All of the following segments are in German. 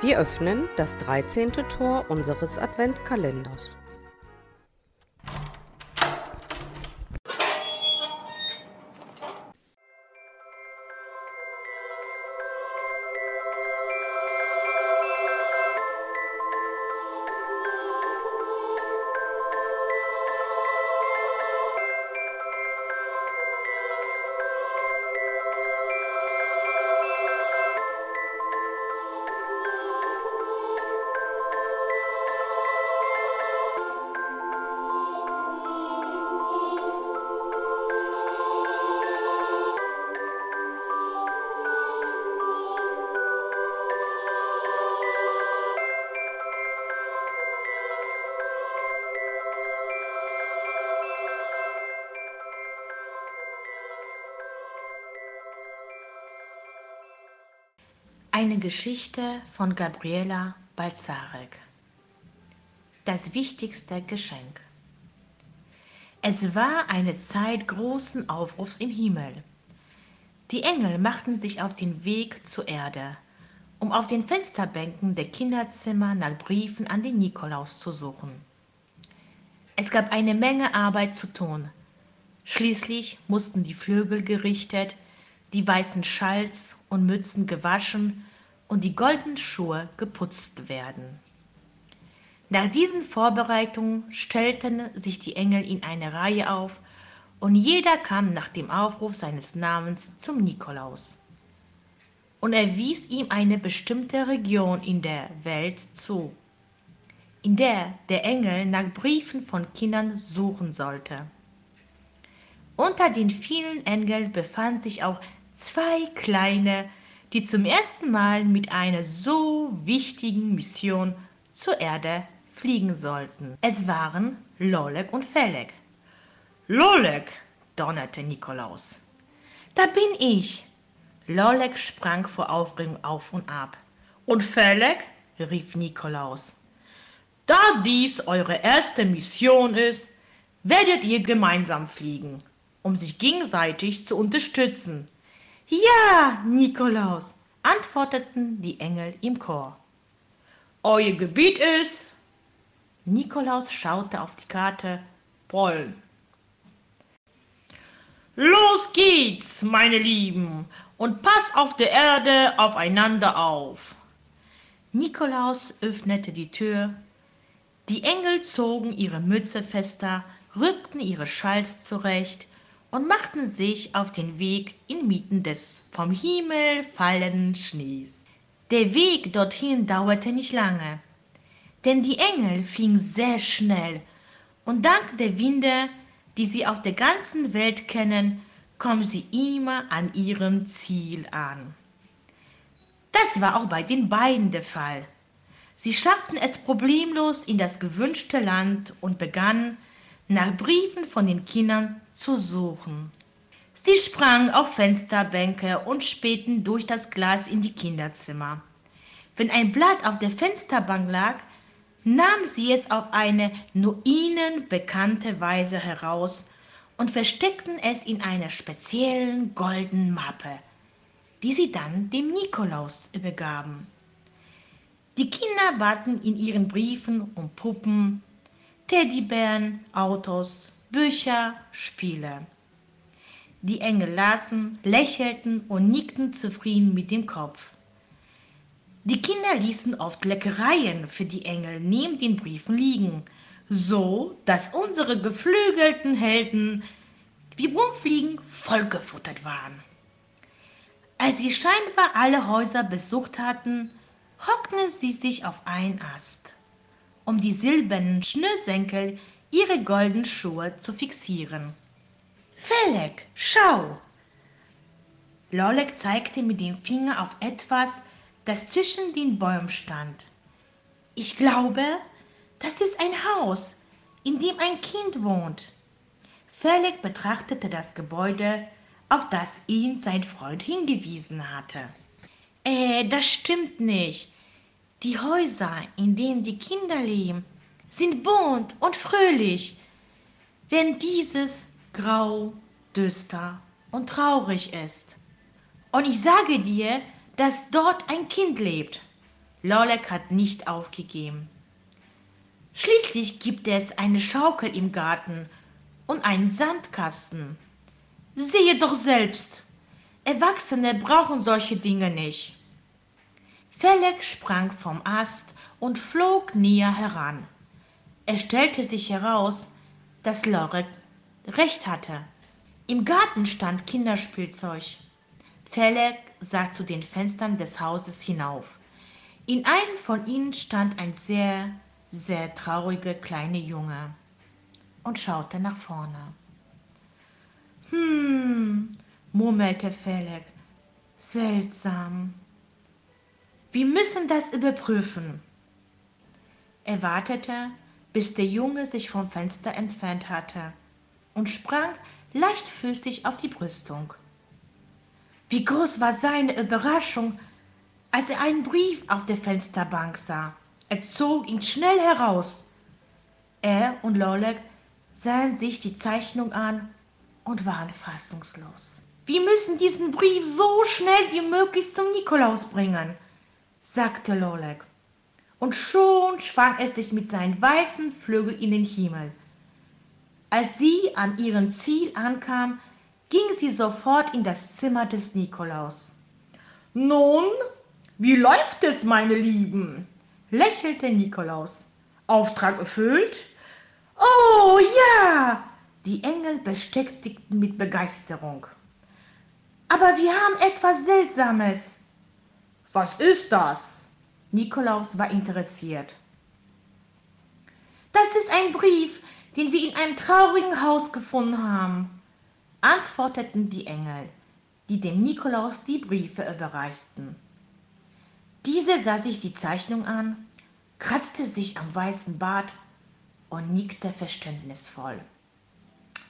Wir öffnen das 13. Tor unseres Adventskalenders. Eine Geschichte von Gabriela Balzarek. Das wichtigste Geschenk. Es war eine Zeit großen Aufrufs im Himmel. Die Engel machten sich auf den Weg zur Erde, um auf den Fensterbänken der Kinderzimmer nach Briefen an den Nikolaus zu suchen. Es gab eine Menge Arbeit zu tun. Schließlich mussten die Flügel gerichtet, die weißen Schals und Mützen gewaschen und die goldenen Schuhe geputzt werden. Nach diesen Vorbereitungen stellten sich die Engel in eine Reihe auf und jeder kam nach dem Aufruf seines Namens zum Nikolaus. Und er wies ihm eine bestimmte Region in der Welt zu, in der der Engel nach Briefen von Kindern suchen sollte. Unter den vielen Engeln befanden sich auch zwei kleine die zum ersten Mal mit einer so wichtigen Mission zur Erde fliegen sollten. Es waren Lolek und Felek. Lolek, donnerte Nikolaus. Da bin ich. Lolek sprang vor Aufregung auf und ab. Und Felek? rief Nikolaus. Da dies eure erste Mission ist, werdet ihr gemeinsam fliegen, um sich gegenseitig zu unterstützen. Ja, Nikolaus, antworteten die Engel im Chor. Euer Gebiet ist. Nikolaus schaute auf die Karte. Pollen. Los geht's, meine Lieben, und passt auf der Erde aufeinander auf. Nikolaus öffnete die Tür. Die Engel zogen ihre Mütze fester, rückten ihre Schals zurecht und machten sich auf den Weg inmitten des vom Himmel fallenden Schnees. Der Weg dorthin dauerte nicht lange, denn die Engel fingen sehr schnell und dank der Winde, die sie auf der ganzen Welt kennen, kommen sie immer an ihrem Ziel an. Das war auch bei den beiden der Fall. Sie schafften es problemlos in das gewünschte Land und begannen, nach Briefen von den Kindern zu suchen. Sie sprangen auf Fensterbänke und spähten durch das Glas in die Kinderzimmer. Wenn ein Blatt auf der Fensterbank lag, nahmen sie es auf eine nur ihnen bekannte Weise heraus und versteckten es in einer speziellen goldenen Mappe, die sie dann dem Nikolaus übergaben. Die Kinder baten in ihren Briefen um Puppen, Teddybären, Autos, Bücher, Spiele. Die Engel lasen, lächelten und nickten zufrieden mit dem Kopf. Die Kinder ließen oft Leckereien für die Engel neben den Briefen liegen, so dass unsere geflügelten Helden wie Wurmfliegen vollgefuttert waren. Als sie scheinbar alle Häuser besucht hatten, hockten sie sich auf einen Ast um die silbernen Schnürsenkel ihre goldenen Schuhe zu fixieren. Felek, schau! Lolek zeigte mit dem Finger auf etwas, das zwischen den Bäumen stand. Ich glaube, das ist ein Haus, in dem ein Kind wohnt. Felek betrachtete das Gebäude, auf das ihn sein Freund hingewiesen hatte. Äh, das stimmt nicht. Die Häuser, in denen die Kinder leben, sind bunt und fröhlich, wenn dieses grau, düster und traurig ist. Und ich sage dir, dass dort ein Kind lebt. Lolek hat nicht aufgegeben. Schließlich gibt es eine Schaukel im Garten und einen Sandkasten. Sehe doch selbst, Erwachsene brauchen solche Dinge nicht. Felek sprang vom Ast und flog näher heran. Es stellte sich heraus, dass Lorek recht hatte. Im Garten stand Kinderspielzeug. Felek sah zu den Fenstern des Hauses hinauf. In einem von ihnen stand ein sehr, sehr trauriger kleiner Junge und schaute nach vorne. Hm, murmelte Felek, seltsam. Wir müssen das überprüfen. Er wartete, bis der Junge sich vom Fenster entfernt hatte und sprang leichtfüßig auf die Brüstung. Wie groß war seine Überraschung, als er einen Brief auf der Fensterbank sah. Er zog ihn schnell heraus. Er und Lolek sahen sich die Zeichnung an und waren fassungslos. Wir müssen diesen Brief so schnell wie möglich zum Nikolaus bringen, sagte Lolek. Und schon schwang es sich mit seinen weißen Flügeln in den Himmel. Als sie an ihrem Ziel ankam, ging sie sofort in das Zimmer des Nikolaus. Nun, wie läuft es, meine Lieben? lächelte Nikolaus. Auftrag erfüllt? Oh ja! Die Engel bestätigten mit Begeisterung. Aber wir haben etwas Seltsames. Was ist das? Nikolaus war interessiert. Das ist ein Brief, den wir in einem traurigen Haus gefunden haben, antworteten die Engel, die dem Nikolaus die Briefe überreichten. Dieser sah sich die Zeichnung an, kratzte sich am weißen Bart und nickte verständnisvoll.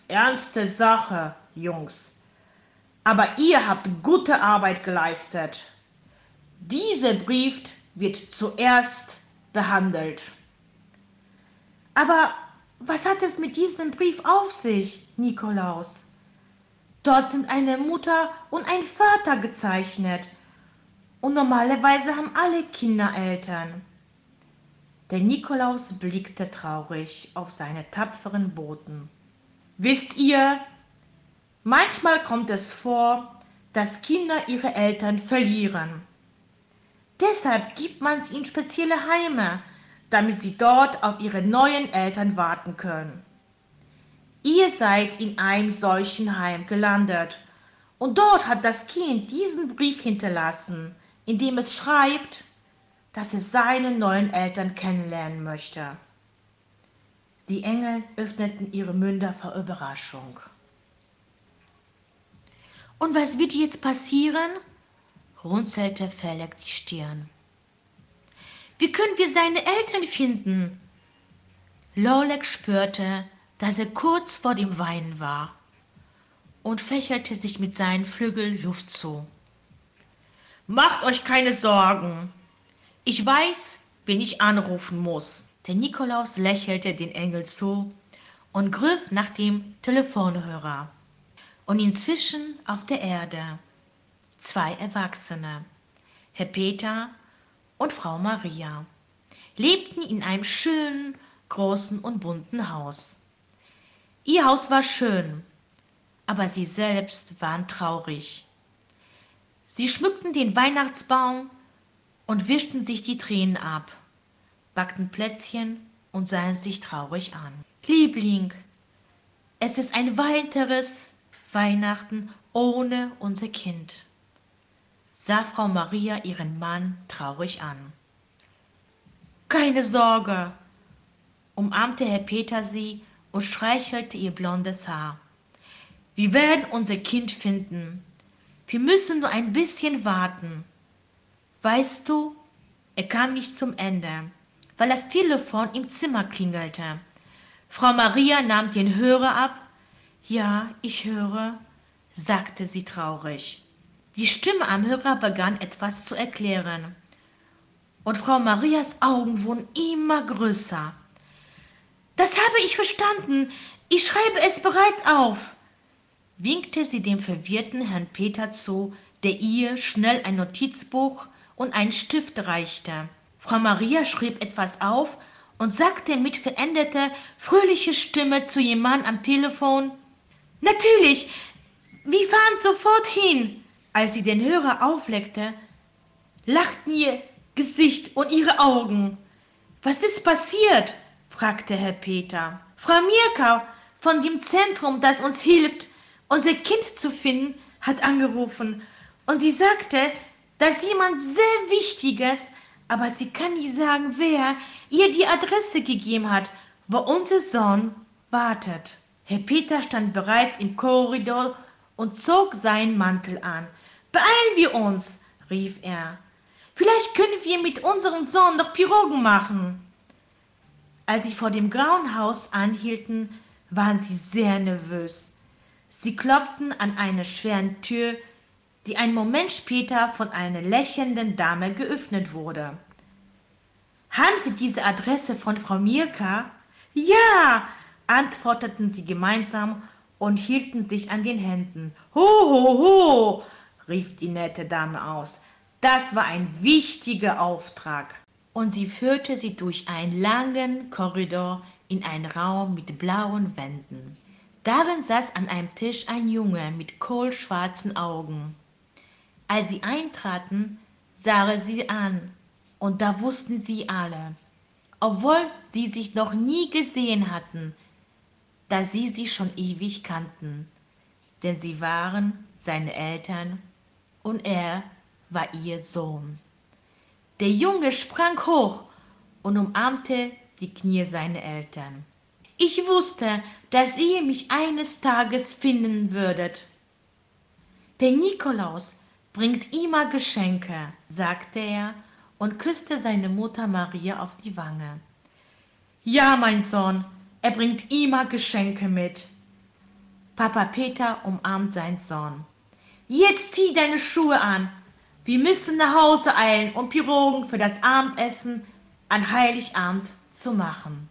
Ernste Sache, Jungs. Aber ihr habt gute Arbeit geleistet. Dieser Brief wird zuerst behandelt. Aber was hat es mit diesem Brief auf sich, Nikolaus? Dort sind eine Mutter und ein Vater gezeichnet. Und normalerweise haben alle Kinder Eltern. Der Nikolaus blickte traurig auf seine tapferen Boten. Wisst ihr, manchmal kommt es vor, dass Kinder ihre Eltern verlieren. Deshalb gibt man in spezielle Heime, damit sie dort auf ihre neuen Eltern warten können. Ihr seid in einem solchen Heim gelandet und dort hat das Kind diesen Brief hinterlassen, in dem es schreibt, dass es seine neuen Eltern kennenlernen möchte. Die Engel öffneten ihre Münder vor Überraschung. Und was wird jetzt passieren? Runzelte Felek die Stirn. Wie können wir seine Eltern finden? Lolek spürte, dass er kurz vor dem Weinen war und fächelte sich mit seinen Flügeln Luft zu. Macht euch keine Sorgen. Ich weiß, wen ich anrufen muss. Der Nikolaus lächelte den Engel zu und griff nach dem Telefonhörer. Und inzwischen auf der Erde zwei Erwachsene, Herr Peter und Frau Maria, lebten in einem schönen, großen und bunten Haus. Ihr Haus war schön, aber sie selbst waren traurig. Sie schmückten den Weihnachtsbaum und wischten sich die Tränen ab, backten Plätzchen und sahen sich traurig an. Liebling, es ist ein weiteres Weihnachten ohne unser Kind sah Frau Maria ihren Mann traurig an. Keine Sorge, umarmte Herr Peter sie und streichelte ihr blondes Haar. Wir werden unser Kind finden. Wir müssen nur ein bisschen warten. Weißt du, er kam nicht zum Ende, weil das Telefon im Zimmer klingelte. Frau Maria nahm den Hörer ab. Ja, ich höre, sagte sie traurig. Die Stimme am Hörer begann etwas zu erklären. Und Frau Marias Augen wurden immer größer. Das habe ich verstanden. Ich schreibe es bereits auf, winkte sie dem verwirrten Herrn Peter zu, der ihr schnell ein Notizbuch und einen Stift reichte. Frau Maria schrieb etwas auf und sagte mit veränderter, fröhlicher Stimme zu jemand am Telefon, Natürlich, wir fahren sofort hin. Als sie den Hörer aufleckte, lachten ihr Gesicht und ihre Augen. Was ist passiert? fragte Herr Peter. Frau Mirka von dem Zentrum, das uns hilft, unser Kind zu finden, hat angerufen und sie sagte, dass jemand sehr Wichtiges, aber sie kann nicht sagen, wer, ihr die Adresse gegeben hat, wo unser Sohn wartet. Herr Peter stand bereits im Korridor und zog seinen Mantel an. Beeilen wir uns, rief er. Vielleicht können wir mit unserem Sohn noch Pirogen machen. Als sie vor dem grauen Haus anhielten, waren sie sehr nervös. Sie klopften an eine schweren Tür, die einen Moment später von einer lächelnden Dame geöffnet wurde. Haben Sie diese Adresse von Frau Mirka? Ja, antworteten sie gemeinsam und hielten sich an den Händen. Ho, ho, ho, rief die nette Dame aus. Das war ein wichtiger Auftrag. Und sie führte sie durch einen langen Korridor in einen Raum mit blauen Wänden. Darin saß an einem Tisch ein Junge mit kohlschwarzen Augen. Als sie eintraten, sah er sie an, und da wussten sie alle, obwohl sie sich noch nie gesehen hatten, da sie sie schon ewig kannten, denn sie waren seine Eltern und er war ihr Sohn. Der Junge sprang hoch und umarmte die Knie seiner Eltern. Ich wusste, dass ihr mich eines Tages finden würdet. Der Nikolaus bringt immer Geschenke, sagte er und küsste seine Mutter Maria auf die Wange. Ja, mein Sohn, er bringt immer Geschenke mit. Papa Peter umarmt seinen Sohn. Jetzt zieh deine Schuhe an. Wir müssen nach Hause eilen, um Pirogen für das Abendessen an Heiligabend zu machen.